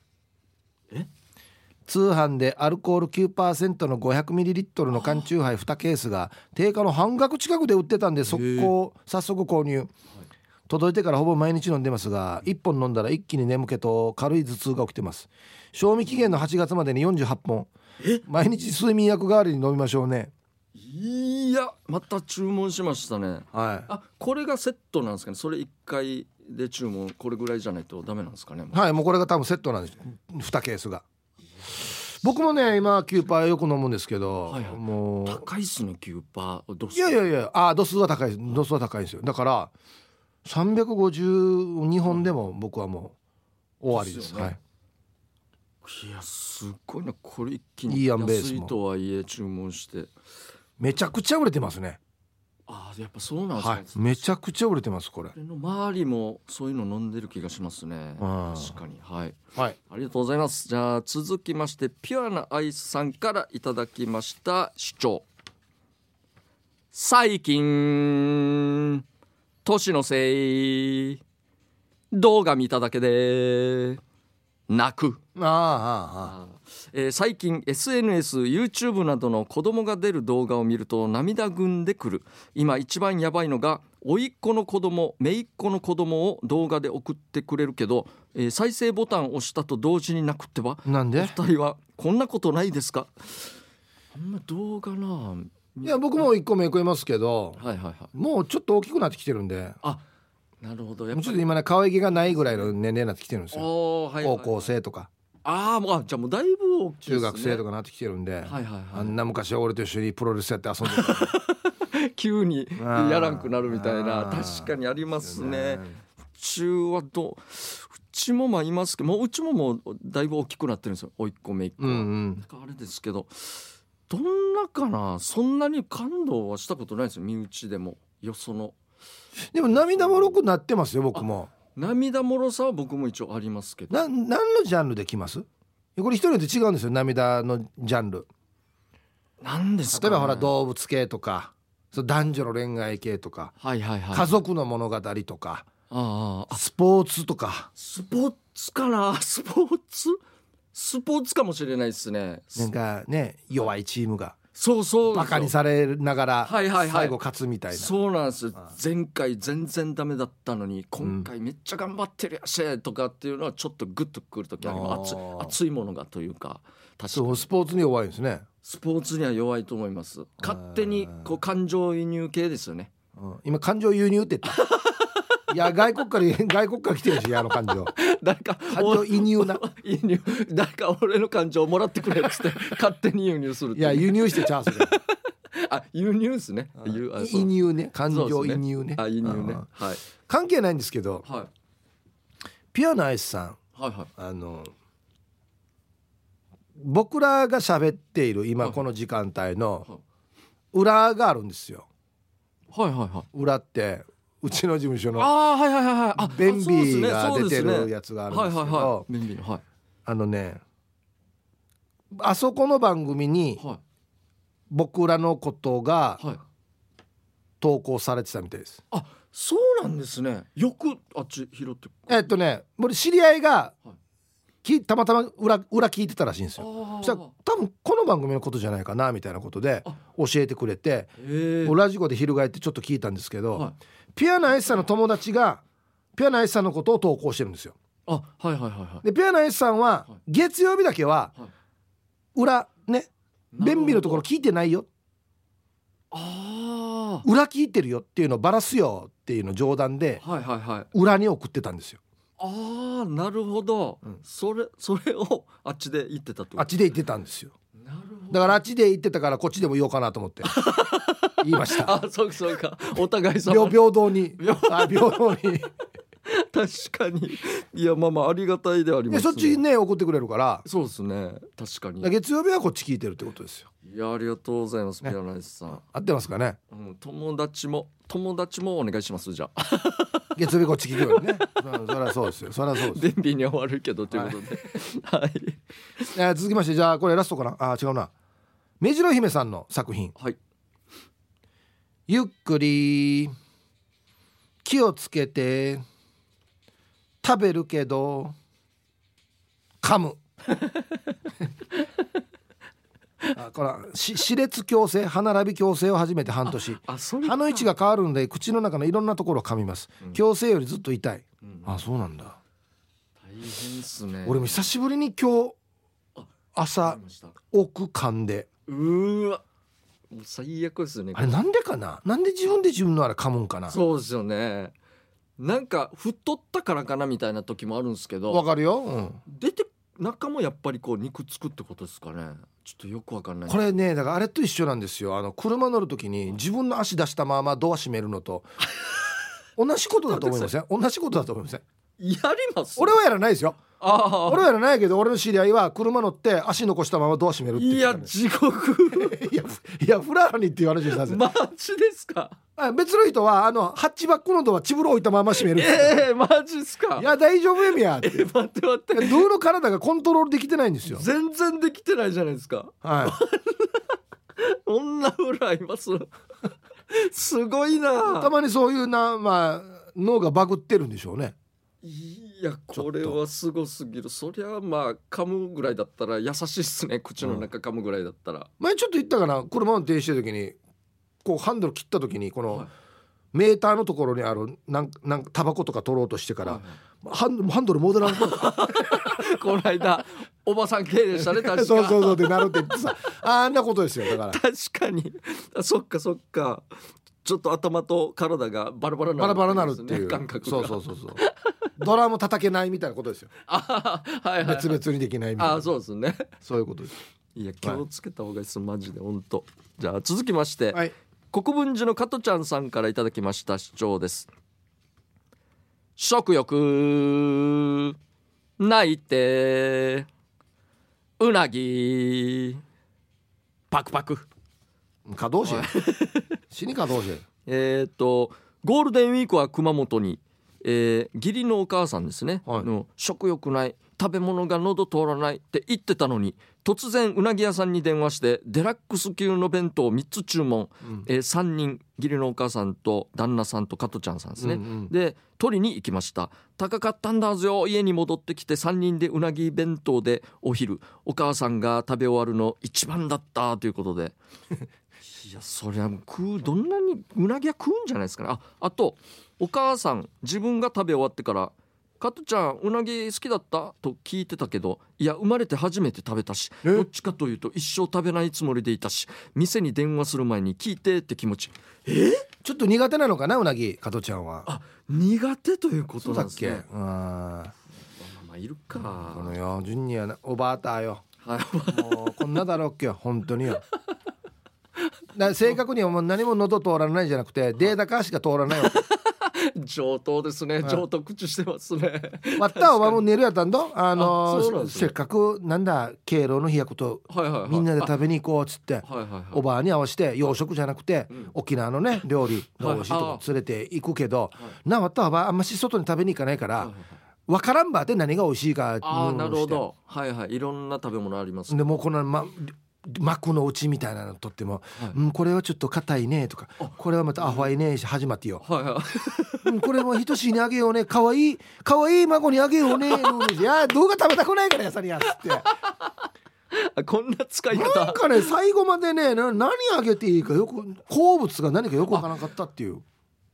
通販でアルコール9%の 500ml の缶チューハイ2ケースが定価の半額近くで売ってたんで速攻早速購入。届いてからほぼ毎日飲んでますが1本飲んだら一気に眠気と軽い頭痛が起きてます。賞味期限の8月までに48本。毎日睡眠薬代わりに飲みましょうね。いやまた注文しましたね。はあこれがセットなんですかね？それ1回で注文これぐらいじゃないとダメなんですかね？い、はい、もうこれが多分セットなんです。2ケースが僕もね今キューパーよく飲むんですけど、はいはい。もう。高いっすねキューパー。どうすいやいやいやあ度数は高い度数は高いんですよ。だから352本でも僕はもう終わりです。ね。はい。いやすごいな。これ一気に安も。いとはいえ注文して。めちゃくちゃ売れてますねああやっぱそうなんですね、はい。めちゃくちゃ売れてますこれ。周りもそういうの飲んでる気がしますね。うん。確かに。はい。はい。ありがとうございます。じゃあ続きましてピュアなアイスさんからいただきました主張。最近年のせい。動画見ただけで泣く。ああああえー最近 SNSYouTube などの子供が出る動画を見ると涙ぐんでくる。今一番やばいのが甥っ子の子供姪っ子の子供を動画で送ってくれるけど、えー再生ボタンを押したと同時に泣くってばおなんで？二人はこんなことないですか？あんま動画ないや僕も1個目食えますけどはいはいはい。もうちょっと大きくなってきてるんでなるほど。もうちょっと今ね可愛げがないぐらいの年齢になってきてるんですよ。はいはいはい。高校生とか。ああもうあじゃあもうだいぶ大きい中学生とかかなってきてるんではいはいはい。あんな昔は俺と一緒にプロレスやって遊んでた [laughs] 急にやらんくなるみたいな。確かにありますね。うちはどううちもまあいますけどもううちももうだいぶ大きくなってるんですよ。甥っ子姪っ子は、うんうん。あれですけどどんなかな？そんなに感動はしたことないですよ。身内でも。よそのでも涙もろくなってますよ僕も。涙もろさは僕も一応ありますけど。な何のジャンルできます？これ一人で違うんですよ涙のジャンル。なんですか、ね、例えばほら動物系とかそう男女の恋愛系とか、はいはいはい。家族の物語とかあああスポーツとか。スポーツかな？[laughs] スポーツ？スポーツかもしれないですね。なんかね弱いチームがそうそう。バカにされながらはいはいはい。最後勝つみたいな、そうなんです。よああ。前回全然ダメだったのに今回めっちゃ頑張ってるやしとかっていうのはちょっとグッとくる時あります。あー熱熱いものがというか確かそうにスポーツに弱いんですね、スポーツには弱いと思います。勝手にこう感情移入系ですよね。うん、今感情輸入って言った [laughs] いや外国から [laughs] 外国から来てるしあの感情。[laughs] 誰か感情移入な。輸入。誰か俺の感情をもらってくれっつって勝手に輸入するいや輸入してチャンスで。[laughs] あ輸入ですね。輸入ね感情そう。ですね。移入ね。あ輸入ね。うん。はい。関係ないんですけどはい。ピュアなアイスさんはいはい。あの僕らが喋っているはい。今この時間帯はい。の裏があるんですよ。はいはいはい。裏ってうちの事務所のああはいはいはいはい。あベンビーが出てるやつがあるんですけはいはいはどい。ベンビーのはい。あのねあそこの番組にはい。僕らのことがはい。投稿されてたみたいです。あそうなんですね。よくあっち拾って。えっとね俺知り合いがはい。きたまたま裏裏聞いてたらしいんですよ。あそしたら多分この番組のことじゃないかなみたいなことであ。教えてくれてラジコで翻ってちょっと聞いたんですけど、はいピュアなアイスさんの友達がピュアなアイスさんのことを投稿してるんですよ。あはいはいはいはい。でピュアなアイスさんははい。月曜日だけははい。裏ね便秘のところ聞いてないよ。ほどあ裏聞いてるよっていうのをバラすよっていうのを冗談であはいはいはい。裏に送ってたんですよ。ああなるほど、うん。それそれをあっちで言ってたってこと？あっちで言ってたんですよ。なるほど。だからあっちで言ってたからこっちでも言おうかなと思って言いました。[laughs] あそうかそうか。お互い様。平平等に。平あ平等に。[laughs] 確かに。いやまあまあありがたいでありまですそっちね送ってくれるから。そうですね。確かに。月曜日はこっち聞いてるってことですよ。いやありがとうございます、ね。ピアナイスさん、合ってますかね？うん、友達も友達もお願いしますじゃあ。[laughs] 月曜日こっち聞くよね。そそりゃそうですよ。そりゃそうです便秘には悪いけどということで。はい。えー続きましてじゃあこれラストかな？あ違うな。目白姫さんの作品。はい「ゆっくり気をつけて食べるけど噛む」[laughs] あこれはし歯列矯正歯並び矯正を始めて半年。歯の位置が変わるんで口の中のいろんなところを噛みます、うん。矯正よりずっと痛い、うん。あそうなんだ。大変っすね。俺も久しぶりに今日朝奥噛んで。うーわもう最悪ですよね。あれなんでかな？なんで自分で自分のあれ噛むんかな？そうですよね。なんか太ったからかなみたいな時もあるんですけわどかるよ、うん、出て中もやっぱりこう肉つくってことですかね。ちょっとよくわかんない。これねだからあれと一緒なんですよ。あの車乗る時に自分の足出したままドア閉めるのと。[laughs] 同じことだと思いません？同じことだと思いません？やります？俺はやらないですよ俺らないけど俺の知り合いは車乗って足残したままドア閉めるって言いや地獄。[laughs] いやふいやフラーにっていう話ですなぜ。マジですか？あ別の人はあのハッチバックのドアチブロ置いたまま閉めるええマジっすか？いや大丈夫やみや。っ [laughs] てえ待って待って。ドゥの体がコントロールできてないんですよ。全然できてないじゃないですか。はい。こんな裏います。すごいな。たまにそういうなまあ脳がバグってるんでしょうね。いやこれはすごすぎる。そりゃまあ噛むぐらいだったら優しいっすね。口の中噛むぐらいだったら、前ちょっと言ったかな？車運転してる時にこうハンドル切った時にこのはい。メーターのところにあるなんなんかタバコとか取ろうとしてから、はいハンハンドル戻らんと [laughs] この間おばさん系でしたね確か。[laughs] そうそうそうってなるって言ってさ。あんなことですよだから。確かに。あそっかそっか。ちょっと頭と体がバラバラになるバラバラなるっていう、ね感覚が。そうそうそうそうドラム叩けないみたいなことですよ。[laughs] あはいはい、はい、別々にできないみたいな。あそうですね。そういうことです。いや気をつけた方がいいです。マジで本当。じゃあ続きまして、はい。国分寺の加トちゃんさんからいただきました主張です。食欲ないって。うなぎ。パクパク。稼働者死に稼働者 [laughs] えっ、とゴールデンウィークは熊本に、えー義理のお母さんですね、はい。の食欲ない食べ物が喉通らないって言ってたのに突然うなぎ屋さんに電話してデラックス級の弁当を3つ注文、うん。えー3人義理のお母さんと旦那さんと加トちゃんさんですね、うんうんで取りに行きました。高かったんだぞ家に戻ってきて3人でうなぎ弁当でお昼お母さんが食べ終わるの一番だったということで。[laughs] いやそりゃ食うどんなにうなぎは食うんじゃないですかね。ああとお母さん自分が食べ終わってから「加トちゃんうなぎ好きだった?」と聞いてたけどいや生まれて初めて食べたしえ？どっちかというと一生食べないつもりでいたし店に電話する前に聞いてって気持ちちょっと苦手なのかなうなぎ加トちゃんは？あ苦手というこそうだっけとなんですね。うんまあまあいるか。このよジュニアなおばあたよ。はい。もうこんなだろっけよ本当によ。だ正確にはもう何も喉通らないじゃなくてデータ化しか通らないわけ [laughs] 上等ですね。はい。上等口してますね。わ [laughs] ったおばも寝るやったんど？あのあそうなんですね。せっかくなんだ敬老の日やことはいはいはい。みんなで食べに行こうっつってはいはいはい。おばあに合わせて洋食じゃなくて、うん。沖縄のね料理の美味しいとこ連れて行くけど、なわったおばああんまし外に食べに行かないから、はいはいはい。わからんばって何が美味しいかあなるほど。はいはい。いろんな食べ物ありますでもうこの、ま、幕の内みたいなのとっても、はい。うん、これはちょっと硬いねとかこれはまたアホいね始まってよ、はいはい。うん、これもひとしにあげようねかわいいかわいい孫にあげようね [laughs] のいや動画食べたくないからやさにやつって。あこんな使いなん方かね最後までねな何あげていいかよく好物が何かよくわからなかったっていう。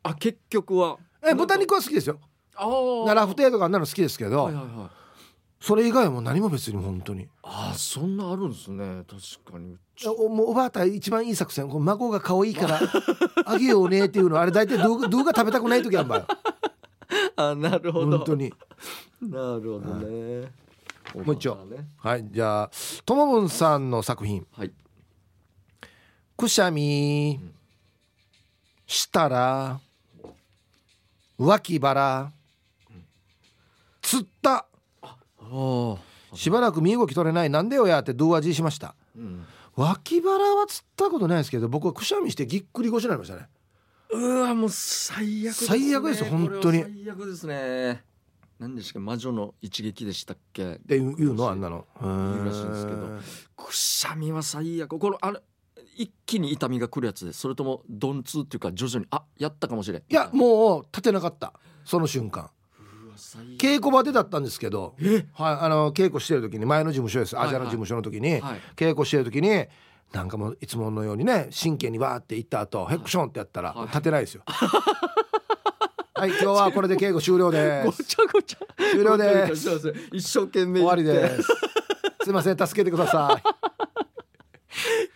あ結局は。え豚肉は好きですよ。ああ奈良フテとかあんなの好きですけど、はいはいはいそれ以外はもう何も別に本当に。ああそんなあるんですね。確かに。おもうおばあた一番いい作戦。こう孫が可愛いから [laughs] あげようねっていうのあれ大体動画動画食べたくない時あんばよ。[laughs] あなるほど。本当に。なるほどね。もう一丁。ね。はいじゃあともぶんさんの作品。はい「くしゃみしたら脇腹つったしばらく身動き取れない。なんでよや」ってドゥアジーしました。うん。脇腹はつったことないですけど僕はくしゃみしてぎっくり腰になりましたね。うわもう最悪ですね。最悪ですよ本当に。最悪ですね。何でしたっけ魔女の一撃でしたっけ？っていうの？あんなの。言うらしいんですけど。くしゃみは最悪。このあれ一気に痛みが来るやつですそれとも鈍痛っていうか徐々にあやったかもしれん。いやもう立てなかった。その瞬間稽古場でだったんですけどえ？はい、あの稽古してる時に前の事務所です。はいアジアの事務所の時に、はい。稽古してる時になんかもういつものようにね真剣にわーって言った後ヘクションってやったらはい。立てないですよ。はい今日はこれで稽古終了でごす。[laughs] ちゃごちゃ。終了です。一生懸命終わりです。すいません助けてくださ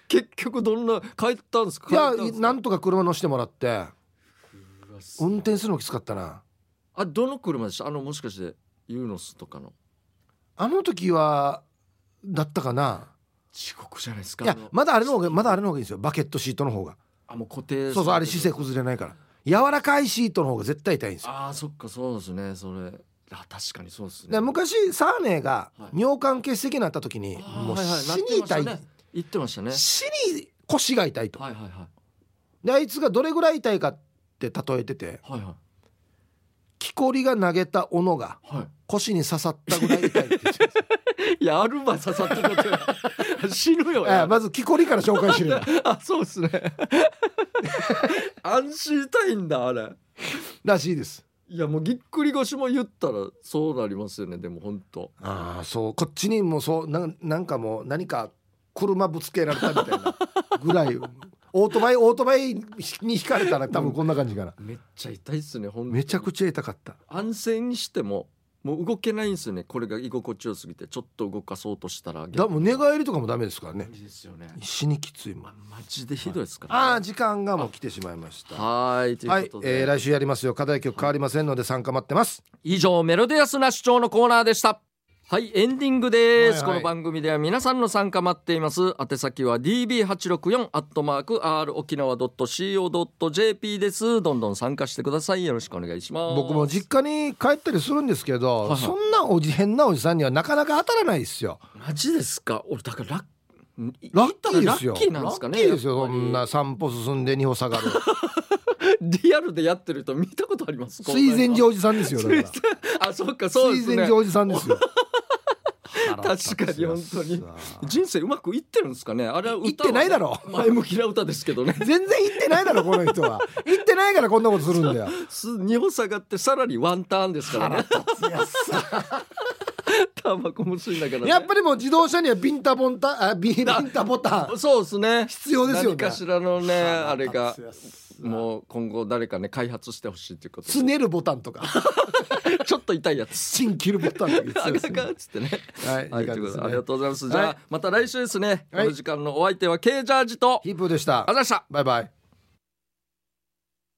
結局どんな帰ったんですか？い。いやなんとか車乗せてもらって運転するのきつかったな。あどの車でした？あのもしかしてユーノスとかの？あの時はだったかな。地獄じゃないですか。いやまだあれの方がまだあれの方がいいんですよ。バケットシートの方が。あもう固定そうそうあれ姿勢崩れないから。柔らかいシートの方が絶対痛いんですよ。ああそっかそうですね。それあ確かにそうですね。で昔サーネがはい。尿管結石になった時にはいはい。死に痛い、言ってましたね。死に腰が痛いと、はいはいはい。であいつがどれぐらい痛いかって例えてて。はいはい木こりが投げた斧がはい。腰に刺さったぐらい痛いって言ってたい [laughs] やアルバ刺さってこって [laughs] 死ぬよええまず木こりから紹介してる [laughs] あそうですね。安心痛いんだあれ。らしいです。いやもうぎっくり腰も言ったらそうなりますよねでも本当。ああそうこっちにもそうなんなんかもう何か車ぶつけられたみたいなぐらいオートバイオートバイに引かれたら多分こんな感じかなめっちゃ痛いっすね本当めちゃくちゃ痛かった。安静にしてももう動けないんですよねこれが居心地よすぎて。ちょっと動かそうとしたらだもう寝返りとかもダメですからね。いいですよね。死にきついもん。マジでひどいですから、ああ時間がもう来てしまいました。はいとはいいうこと、で、えー来週やりますよ。課題曲変わりませんので参加待ってます。以上メロディアスな主張のコーナーでしたはいエンディングです、はいはい。この番組では皆さんの参加待っています。宛先は db864 アットマーク r 沖縄 .co.jp です。どんどん参加してください。よろしくお願いします。僕も実家に帰ったりするんですけど、いはい。そんなおじ変なおじさんにはなかなか当たらないですよ。マジですか？俺だからラッラッキーですよ。ラッキーなんですかねラッキーですよそんな散歩進んで二歩下がる [laughs] リアルでやってる人見たことあります？水前寺おじさんですよだから。あそっかそうですね。水前寺おじさんですよ確かに本当に。人生うまくいってるんですかね？あれは歌はいってないだろ。前向きな歌ですけどね。[laughs] 全然言ってないだろこの人は。言ってないからこんなことするんだよ。す二歩下がってさらにワンターンですからね。[laughs] タバコも吸いながら、ね、やっぱりもう自動車にはビンタボンタあビビンタボタン。そうですね。必要ですよね。何かしらのねあれがもう今後誰かね開発してほしいということつねるボタンとか。で [laughs] ちょっと痛いやつ。チン切るボタンとか。[laughs] ねっつってね。はい、はいということでありがとうございます。じゃあ、はい。また来週ですね。はい。この時間のお相手は K ジャージと、ヒープーでした。あざした。バイバイ